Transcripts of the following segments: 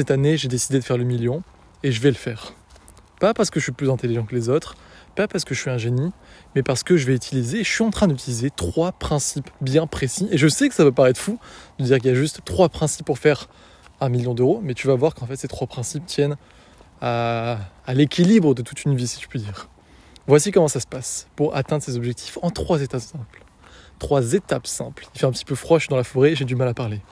Cette année, j'ai décidé de faire le million et je vais le faire. Pas parce que je suis plus intelligent que les autres, pas parce que je suis un génie, mais parce que je vais utiliser, je suis en train d'utiliser trois principes bien précis. Et je sais que ça peut paraître fou de dire qu'il y a juste trois principes pour faire un million d'euros, mais tu vas voir qu'en fait ces trois principes tiennent à, l'équilibre de toute une vie, si je puis dire. Voici comment ça se passe pour atteindre ces objectifs en trois étapes simples. Trois étapes simples. Il fait un petit peu froid, je suis dans la forêt, j'ai du mal à parler.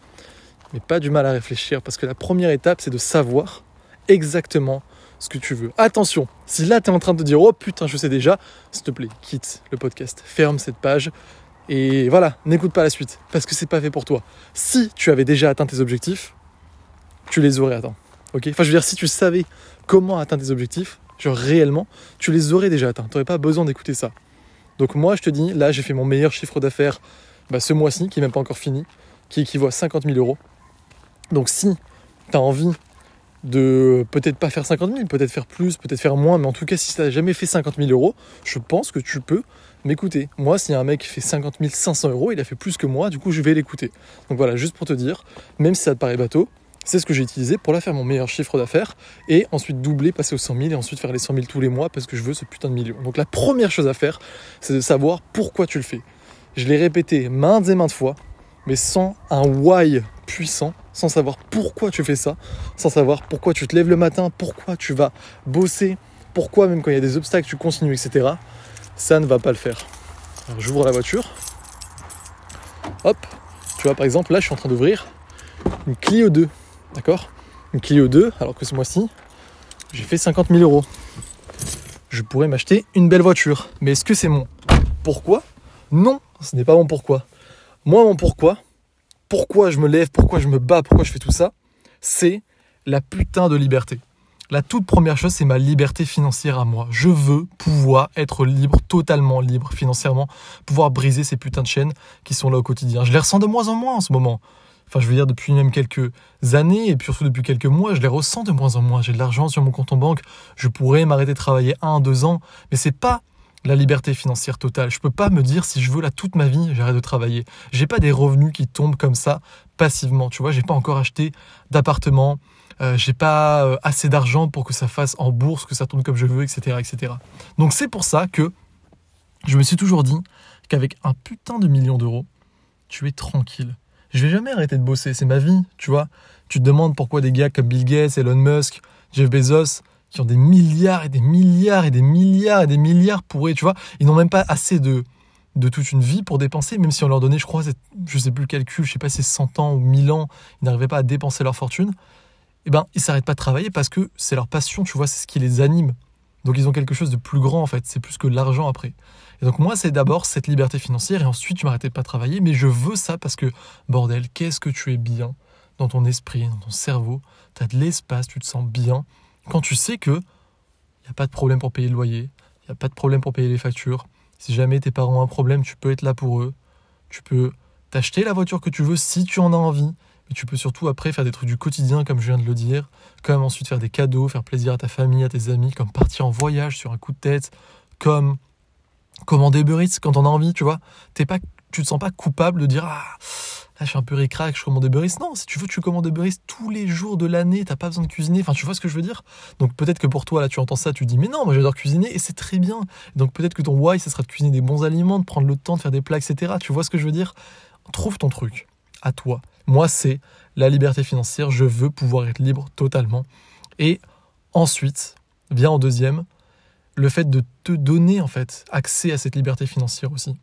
Mais pas du mal à réfléchir, parce que la première étape, c'est de savoir exactement ce que tu veux. Attention, si là tu es en train de te dire oh putain je sais déjà, s'il te plaît, quitte le podcast, ferme cette page et voilà, n'écoute pas la suite parce que c'est pas fait pour toi. Si tu avais déjà atteint tes objectifs, tu les aurais atteints. Enfin je veux dire si tu savais comment atteindre tes objectifs, genre réellement, tu les aurais déjà atteints. Tu n'aurais pas besoin d'écouter ça. Donc moi je te dis, là j'ai fait mon meilleur chiffre d'affaires bah, ce mois-ci, qui n'est même pas encore fini, qui équivaut à 50 000 euros. Donc si tu as envie de peut-être pas faire 50 000, peut-être faire plus, peut-être faire moins, mais en tout cas, si tu n'as jamais fait 50 000 euros, je pense que tu peux m'écouter. Moi, s'il y a un mec qui fait 50 500 euros, il a fait plus que moi, du coup, je vais l'écouter. Donc voilà, juste pour te dire, même si ça te paraît bateau, c'est ce que j'ai utilisé pour la faire mon meilleur chiffre d'affaires et ensuite doubler, passer aux 100 000 et ensuite faire les 100 000 tous les mois parce que je veux ce putain de million. Donc la première chose à faire, c'est de savoir pourquoi tu le fais. Je l'ai répété maintes et maintes fois, mais sans un why puissant, sans savoir pourquoi tu fais ça, sans savoir pourquoi tu te lèves le matin, pourquoi tu vas bosser, pourquoi même quand il y a des obstacles tu continues, etc. Ça ne va pas le faire. Alors j'ouvre la voiture. Hop, tu vois par exemple là je suis en train d'ouvrir une Clio 2, d'accord? Une Clio 2, alors que ce mois-ci j'ai fait 50 000 euros. Je pourrais m'acheter une belle voiture, mais est-ce que c'est mon pourquoi? Non, ce n'est pas mon pourquoi. Moi, mon pourquoi, pourquoi je me lève, pourquoi je me bats, pourquoi je fais tout ça, c'est la putain de liberté. La toute première chose, c'est ma liberté financière à moi. Je veux pouvoir être libre, totalement libre financièrement, pouvoir briser ces putains de chaînes qui sont là au quotidien. Je les ressens de moins en moins en ce moment. Enfin, je veux dire, depuis même quelques années, et puis surtout depuis quelques mois, je les ressens de moins en moins. J'ai de l'argent sur mon compte en banque, je pourrais m'arrêter de travailler un, deux ans, mais c'est pas la liberté financière totale. Je peux pas me dire si je veux là toute ma vie, j'arrête de travailler. J'ai pas des revenus qui tombent comme ça passivement. Tu vois, j'ai pas encore acheté d'appartement. Euh, j'ai pas euh, assez d'argent pour que ça fasse en bourse, que ça tourne comme je veux, etc., etc. Donc c'est pour ça que je me suis toujours dit qu'avec un putain de million d'euros, tu es tranquille. Je vais jamais arrêter de bosser, c'est ma vie, tu vois. Tu te demandes pourquoi des gars comme Bill Gates, Elon Musk, Jeff Bezos, qui ont des milliards et des milliards et des milliards et des milliards pour eux, tu vois. Ils n'ont même pas assez de, de toute une vie pour dépenser, même si on leur donnait, je crois, je sais plus le calcul, je sais pas si c'est 100 ans ou 1000 ans, ils n'arrivaient pas à dépenser leur fortune. Eh ben, ils s'arrêtent pas de travailler parce que c'est leur passion, tu vois, c'est ce qui les anime. Donc ils ont quelque chose de plus grand en fait, c'est plus que l'argent après. Et donc moi c'est d'abord cette liberté financière et ensuite je m'arrêtais pas de travailler, mais je veux ça parce que bordel, qu'est-ce que tu es bien dans ton esprit, dans ton cerveau, tu as de l'espace, tu te sens bien, quand tu sais que il a pas de problème pour payer le loyer, il n'y a pas de problème pour payer les factures, si jamais tes parents ont un problème, tu peux être là pour eux, tu peux t'acheter la voiture que tu veux si tu en as envie, mais tu peux surtout après faire des trucs du quotidien comme je viens de le dire, comme ensuite faire des cadeaux, faire plaisir à ta famille, à tes amis, comme partir en voyage sur un coup de tête, comme commander Uber quand on a envie, tu vois. T'es pas, tu te sens pas coupable de dire ah là je suis un peu ricrac, je commande Uber Non, si tu veux, tu commandes Uber tous les jours de l'année, t'as pas besoin de cuisiner. Enfin, tu vois ce que je veux dire? Donc peut-être que pour toi, là, tu entends ça, tu dis mais non, moi j'adore cuisiner et c'est très bien. Donc peut-être que ton why, ce sera de cuisiner des bons aliments, de prendre le temps de faire des plats, etc. Tu vois ce que je veux dire? Trouve ton truc à toi. Moi, c'est la liberté financière. Je veux pouvoir être libre totalement. Et ensuite, vient en deuxième, le fait de te donner en fait accès à cette liberté financière aussi.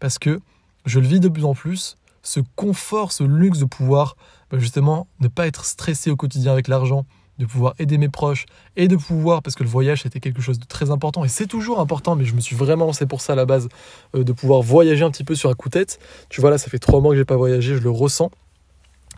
Parce que je le vis de plus en plus, ce confort, ce luxe de pouvoir bah, justement ne pas être stressé au quotidien avec l'argent, de pouvoir aider mes proches et de pouvoir, parce que le voyage c'était quelque chose de très important et c'est toujours important, mais je me suis vraiment lancé pour ça à la base, euh, de pouvoir voyager un petit peu sur un coup de tête. Tu vois là, ça fait trois mois que j'ai pas voyagé, je le ressens.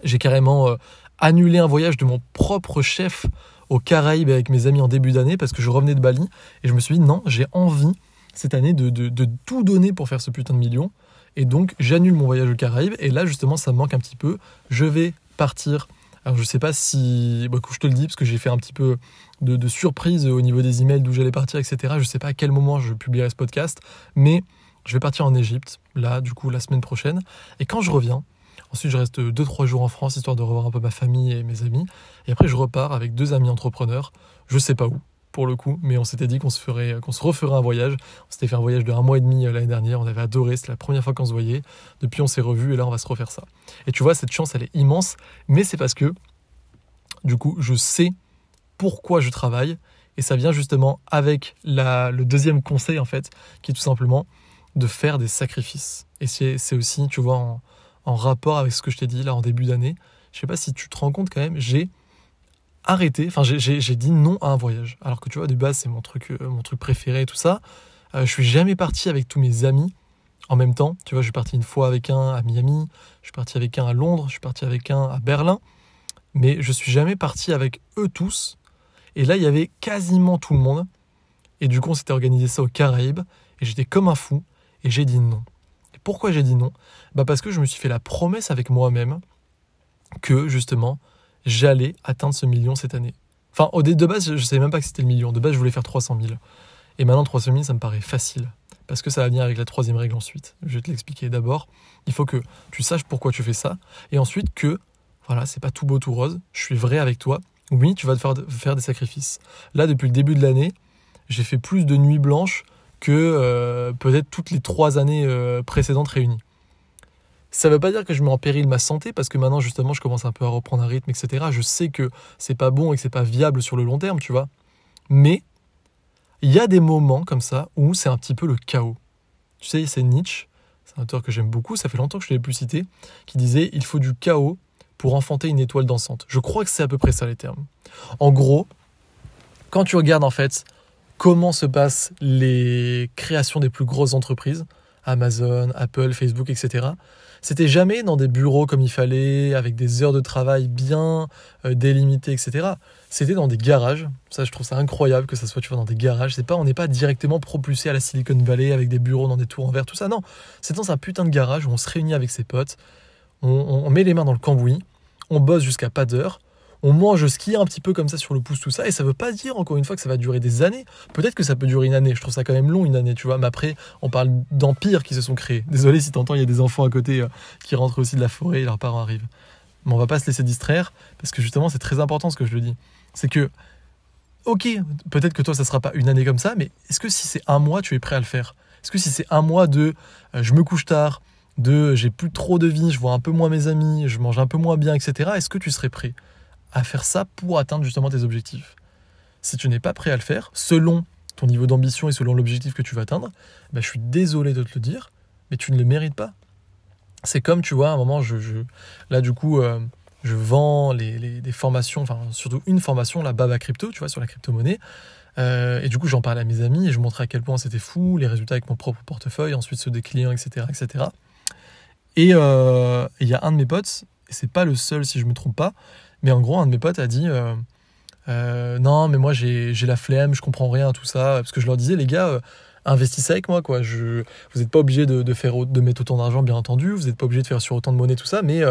J'ai carrément euh, annulé un voyage de mon propre chef aux Caraïbes avec mes amis en début d'année parce que je revenais de Bali et je me suis dit non, j'ai envie cette année de, de tout donner pour faire ce putain de million. Et donc, j'annule mon voyage aux Caraïbes. Et là, justement, ça me manque un petit peu. Je vais partir. Alors, je sais pas si. Bah, je te le dis, parce que j'ai fait un petit peu de, surprise au niveau des emails d'où j'allais partir, etc. Je sais pas à quel moment je publierai ce podcast. Mais je vais partir en Égypte, là, du coup, la semaine prochaine. Et quand je reviens, Ensuite, je reste 2-3 jours en France histoire de revoir un peu ma famille et mes amis. Et après, je repars avec deux amis entrepreneurs. Je sais pas où, pour le coup, mais on s'était dit qu'on se, ferait, qu'on se referait un voyage. On s'était fait un voyage de un mois et demi euh, l'année dernière. On avait adoré. C'était la première fois qu'on se voyait. Depuis, on s'est revus et là, on va se refaire ça. Et tu vois, cette chance, elle est immense. Mais c'est parce que, du coup, je sais pourquoi je travaille. Et ça vient justement avec le deuxième conseil, en fait, qui est tout simplement de faire des sacrifices. Et c'est aussi, tu vois, en, en rapport avec ce que je t'ai dit là en début d'année. Je sais pas si tu te rends compte quand même, j'ai arrêté, enfin j'ai dit non à un voyage. Alors que tu vois, de base, c'est mon truc, euh, mon truc préféré et tout ça. Euh, je suis jamais parti avec tous mes amis en même temps. Tu vois, je suis parti une fois avec un à Miami, je suis parti avec un à Londres, je suis parti avec un à Berlin. Mais je suis jamais parti avec eux tous. Et là, il y avait quasiment tout le monde. Et du coup, on s'était organisé ça aux Caraïbes. Et j'étais comme un fou. Et j'ai dit non. Pourquoi j'ai dit non? Bah Parce que je me suis fait la promesse avec moi-même que justement j'allais atteindre ce million cette année. Enfin, au de base, je ne savais même pas que c'était le million. De base, je voulais faire 300 000. Et maintenant, 300 000, ça me paraît facile. Parce que ça va venir avec la troisième règle ensuite. Je vais te l'expliquer. D'abord, il faut que tu saches pourquoi tu fais ça. Et ensuite, que, voilà, c'est pas tout beau, tout rose. Je suis vrai avec toi. Oui, tu vas te faire, faire des sacrifices. Là, depuis le début de l'année, j'ai fait plus de nuits blanches que euh, peut-être toutes les trois années euh, précédentes réunies. Ça ne veut pas dire que je mets en péril ma santé parce que maintenant justement je commence un peu à reprendre un rythme, etc. Je sais que c'est pas bon et que c'est pas viable sur le long terme, tu vois. Mais il y a des moments comme ça où c'est un petit peu le chaos. Tu sais, c'est Nietzsche, c'est un auteur que j'aime beaucoup, ça fait longtemps que je ne l'ai plus cité, qui disait il faut du chaos pour enfanter une étoile dansante. Je crois que c'est à peu près ça les termes. En gros, quand tu regardes en fait comment se passent les créations des plus grosses entreprises, Amazon, Apple, Facebook, etc. C'était jamais dans des bureaux comme il fallait, avec des heures de travail bien euh, délimitées, etc. C'était dans des garages. Ça, je trouve ça incroyable que ça soit tu vois, dans des garages. C'est pas, on n'est pas directement propulsé à la Silicon Valley avec des bureaux dans des tours en verre, tout ça. Non, c'est dans un putain de garage où on se réunit avec ses potes, on, on met les mains dans le cambouis, on bosse jusqu'à pas d'heure, on mange ski un petit peu comme ça sur le pouce, tout ça. Et ça veut pas dire, encore une fois, que ça va durer des années. Peut-être que ça peut durer une année. Je trouve ça quand même long, une année, tu vois. Mais après, on parle d'empires qui se sont créés. Désolé si t'entends, il y a des enfants à côté euh, qui rentrent aussi de la forêt et leurs parents arrivent. Mais on va pas se laisser distraire parce que justement, c'est très important ce que je le dis. C'est que, ok, peut-être que toi, ça sera pas une année comme ça, mais est-ce que si c'est un mois, tu es prêt à le faire? Est-ce que si c'est un mois de euh, je me couche tard, de j'ai plus trop de vie, je vois un peu moins mes amis, je mange un peu moins bien, etc., est-ce que tu serais prêt? À faire ça pour atteindre justement tes objectifs. Si tu n'es pas prêt à le faire, selon ton niveau d'ambition et selon l'objectif que tu vas atteindre, bah, je suis désolé de te le dire, mais tu ne le mérites pas. C'est comme, tu vois, à un moment, je, là, du coup, euh, je vends les, des formations, enfin, surtout une formation, la Baba Crypto, tu vois, sur la crypto-monnaie. Euh, et du coup, j'en parlais à mes amis et je montrais à quel point c'était fou, les résultats avec mon propre portefeuille, ensuite ceux des clients, etc. etc. Et euh, il y a un de mes potes, et c'est pas le seul si je me trompe pas, mais en gros, un de mes potes a dit euh, euh, Non, mais moi j'ai la flemme, je comprends rien à tout ça. Parce que je leur disais, les gars, euh, investissez avec moi. Quoi. Je, vous n'êtes pas obligé de, mettre autant d'argent, bien entendu. Vous n'êtes pas obligé de faire sur autant de monnaie, tout ça. Mais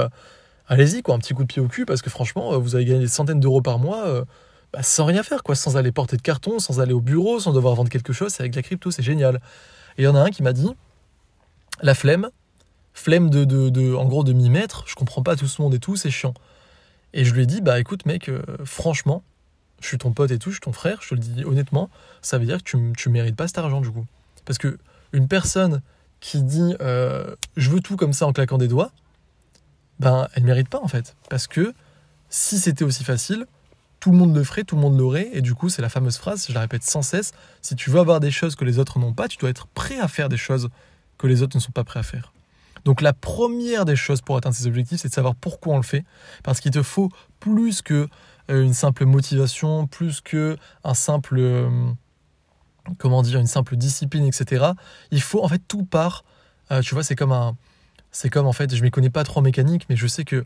allez-y, quoi, un petit coup de pied au cul. Parce que franchement, vous allez gagner des centaines d'euros par mois. Bah, sans rien faire, quoi, sans aller porter de carton, sans aller au bureau, sans devoir vendre quelque chose, c'est avec la crypto, c'est génial. Et il y en a un qui m'a dit, la flemme, flemme de, de, de en gros de m'y mettre, je comprends pas tout ce monde et tout, c'est chiant. Et je lui ai dit, bah écoute mec, euh, franchement, je suis ton pote et tout, je suis ton frère, je te le dis honnêtement, ça veut dire que tu, tu mérites pas cet argent du coup. Parce que une personne qui dit euh, je veux tout comme ça en claquant des doigts, ben elle mérite pas en fait. Parce que si c'était aussi facile, tout le monde le ferait, tout le monde l'aurait, et du coup c'est la fameuse phrase, je la répète sans cesse, si tu veux avoir des choses que les autres n'ont pas, tu dois être prêt à faire des choses que les autres ne sont pas prêts à faire. Donc la première des choses pour atteindre ces objectifs, c'est de savoir pourquoi on le fait. Parce qu'il te faut plus que euh, une simple motivation, plus que simple, euh, comment dire, une simple discipline, etc. Il faut en fait tout part. Euh, tu vois, c'est comme un, c'est comme en fait, je m'y connais pas trop en mécanique, mais je sais que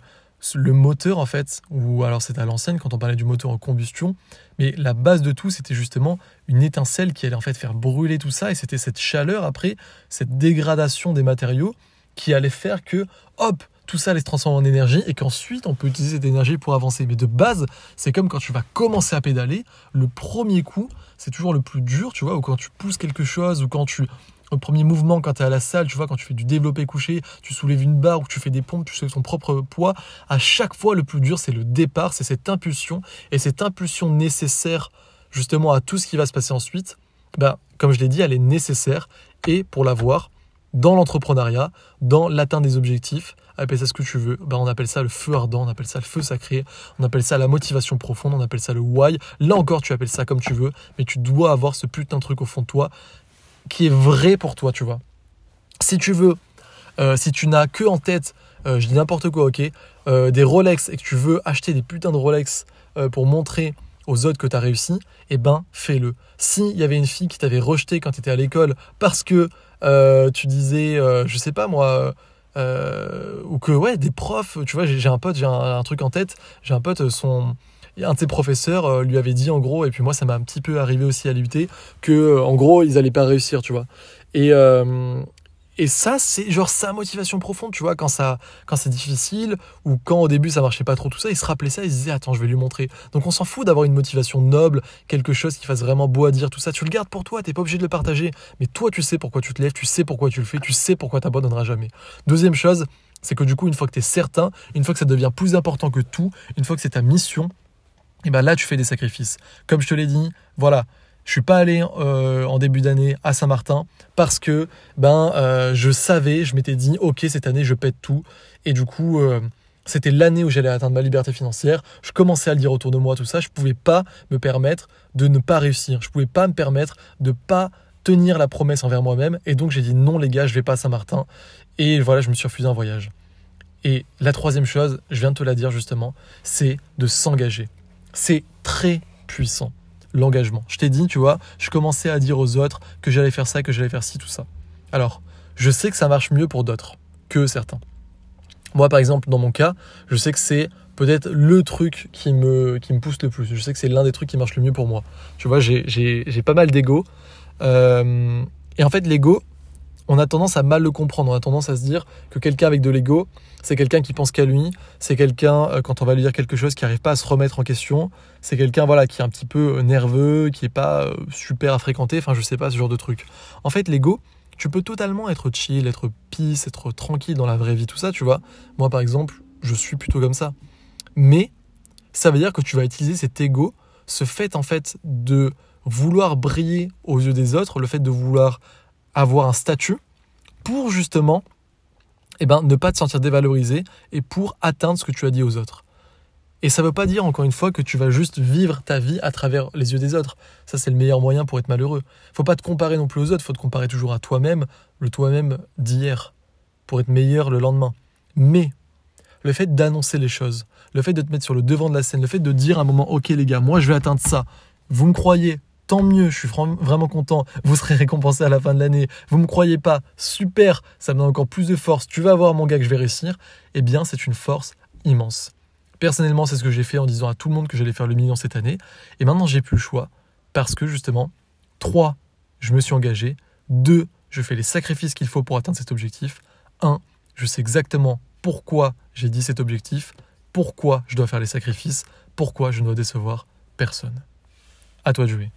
le moteur en fait, ou alors c'est à l'ancienne quand on parlait du moteur en combustion, mais la base de tout c'était justement une étincelle qui allait en fait faire brûler tout ça et c'était cette chaleur après, cette dégradation des matériaux qui allait faire que, hop, tout ça allait se transformer en énergie et qu'ensuite on peut utiliser cette énergie pour avancer. Mais de base, c'est comme quand tu vas commencer à pédaler, le premier coup, c'est toujours le plus dur, tu vois, ou quand tu pousses quelque chose, ou quand tu au premier mouvement quand tu es à la salle, tu vois, quand tu fais du développé couché, tu soulèves une barre ou tu fais des pompes, tu soulèves ton propre poids, à chaque fois le plus dur c'est le départ, c'est cette impulsion et cette impulsion nécessaire justement à tout ce qui va se passer ensuite, ben, comme je l'ai dit, elle est nécessaire et pour l'avoir dans l'entrepreneuriat, dans l'atteinte des objectifs, appelle ça ce que tu veux, ben on appelle ça le feu ardent, on appelle ça le feu sacré, on appelle ça la motivation profonde, on appelle ça le why. Là encore, tu appelles ça comme tu veux, mais tu dois avoir ce putain de truc au fond de toi qui est vrai pour toi, tu vois. Si tu veux, euh, si tu n'as que en tête, euh, je dis n'importe quoi, ok, euh, des Rolex et que tu veux acheter des putains de Rolex pour montrer aux autres que tu as réussi, eh ben fais-le. S'il y avait une fille qui t'avait rejeté quand tu étais à l'école parce que tu disais, je sais pas moi, ou que ouais, des profs, tu vois, j'ai un pote, j'ai un, truc en tête, j'ai un pote, son un de ses professeurs euh, lui avait dit en gros, et puis moi ça m'a un petit peu arrivé aussi à l'UT, que euh, en gros ils allaient pas réussir, tu vois. Et, euh, et ça, c'est genre sa motivation profonde, tu vois, quand ça, quand c'est difficile ou quand au début ça marchait pas trop, tout ça, il se rappelait ça, il se disait attends, je vais lui montrer. Donc on s'en fout d'avoir une motivation noble, quelque chose qui fasse vraiment beau à dire, tout ça. Tu le gardes pour toi, t'es pas obligé de le partager, mais toi tu sais pourquoi tu te lèves, tu sais pourquoi tu le fais, tu sais pourquoi t'abandonneras jamais. Deuxième chose, c'est que du coup, une fois que tu es certain, une fois que ça devient plus important que tout, une fois que c'est ta mission, et ben là tu fais des sacrifices. Comme je te l'ai dit, voilà, je suis pas allé euh, en début d'année à Saint-Martin parce que ben euh, je savais, je m'étais dit ok cette année je pète tout et du coup euh, c'était l'année où j'allais atteindre ma liberté financière. Je commençais à le dire autour de moi tout ça. Je pouvais pas me permettre de ne pas réussir. Je pouvais pas me permettre de pas tenir la promesse envers moi-même et donc j'ai dit non les gars je vais pas à Saint-Martin et voilà je me suis refusé un voyage. Et la troisième chose, je viens de te la dire justement, c'est de s'engager. C'est très puissant, l'engagement. Je t'ai dit, tu vois, je commençais à dire aux autres que j'allais faire ça, que j'allais faire ci, tout ça. Alors, je sais que ça marche mieux pour d'autres que certains. Moi, par exemple, dans mon cas, je sais que c'est peut-être le truc qui me, qui me pousse le plus. Je sais que c'est l'un des trucs qui marche le mieux pour moi. Tu vois, j'ai pas mal d'ego. Euh, et en fait, l'ego, on a tendance à mal le comprendre. On a tendance à se dire que quelqu'un avec de l'ego, c'est quelqu'un qui pense qu'à lui, c'est quelqu'un, euh, quand on va lui dire quelque chose, qui n'arrive pas à se remettre en question, c'est quelqu'un voilà, qui est un petit peu euh, nerveux, qui n'est pas euh, super à fréquenter, enfin je sais pas, ce genre de truc. En fait, l'ego, tu peux totalement être chill, être peace, être tranquille dans la vraie vie, tout ça, tu vois. Moi, par exemple, je suis plutôt comme ça. Mais ça veut dire que tu vas utiliser cet ego, ce fait en fait de vouloir briller aux yeux des autres, le fait de vouloir avoir un statut, pour justement eh ben, ne pas te sentir dévalorisé et pour atteindre ce que tu as dit aux autres. Et ça ne veut pas dire, encore une fois, que tu vas juste vivre ta vie à travers les yeux des autres. Ça, c'est le meilleur moyen pour être malheureux. faut pas te comparer non plus aux autres, faut te comparer toujours à toi-même, le toi-même d'hier, pour être meilleur le lendemain. Mais le fait d'annoncer les choses, le fait de te mettre sur le devant de la scène, le fait de dire à un moment, ok les gars, moi je vais atteindre ça, vous me croyez, tant mieux, je suis vraiment content, vous serez récompensé à la fin de l'année, vous me croyez pas, super, ça me donne encore plus de force, tu vas voir mon gars que je vais réussir, eh bien c'est une force immense. Personnellement, c'est ce que j'ai fait en disant à tout le monde que j'allais faire le million cette année, et maintenant j'ai plus le choix, parce que justement, 3, je me suis engagé, 2, je fais les sacrifices qu'il faut pour atteindre cet objectif, 1, je sais exactement pourquoi j'ai dit cet objectif, pourquoi je dois faire les sacrifices, pourquoi je ne dois décevoir personne. À toi de jouer.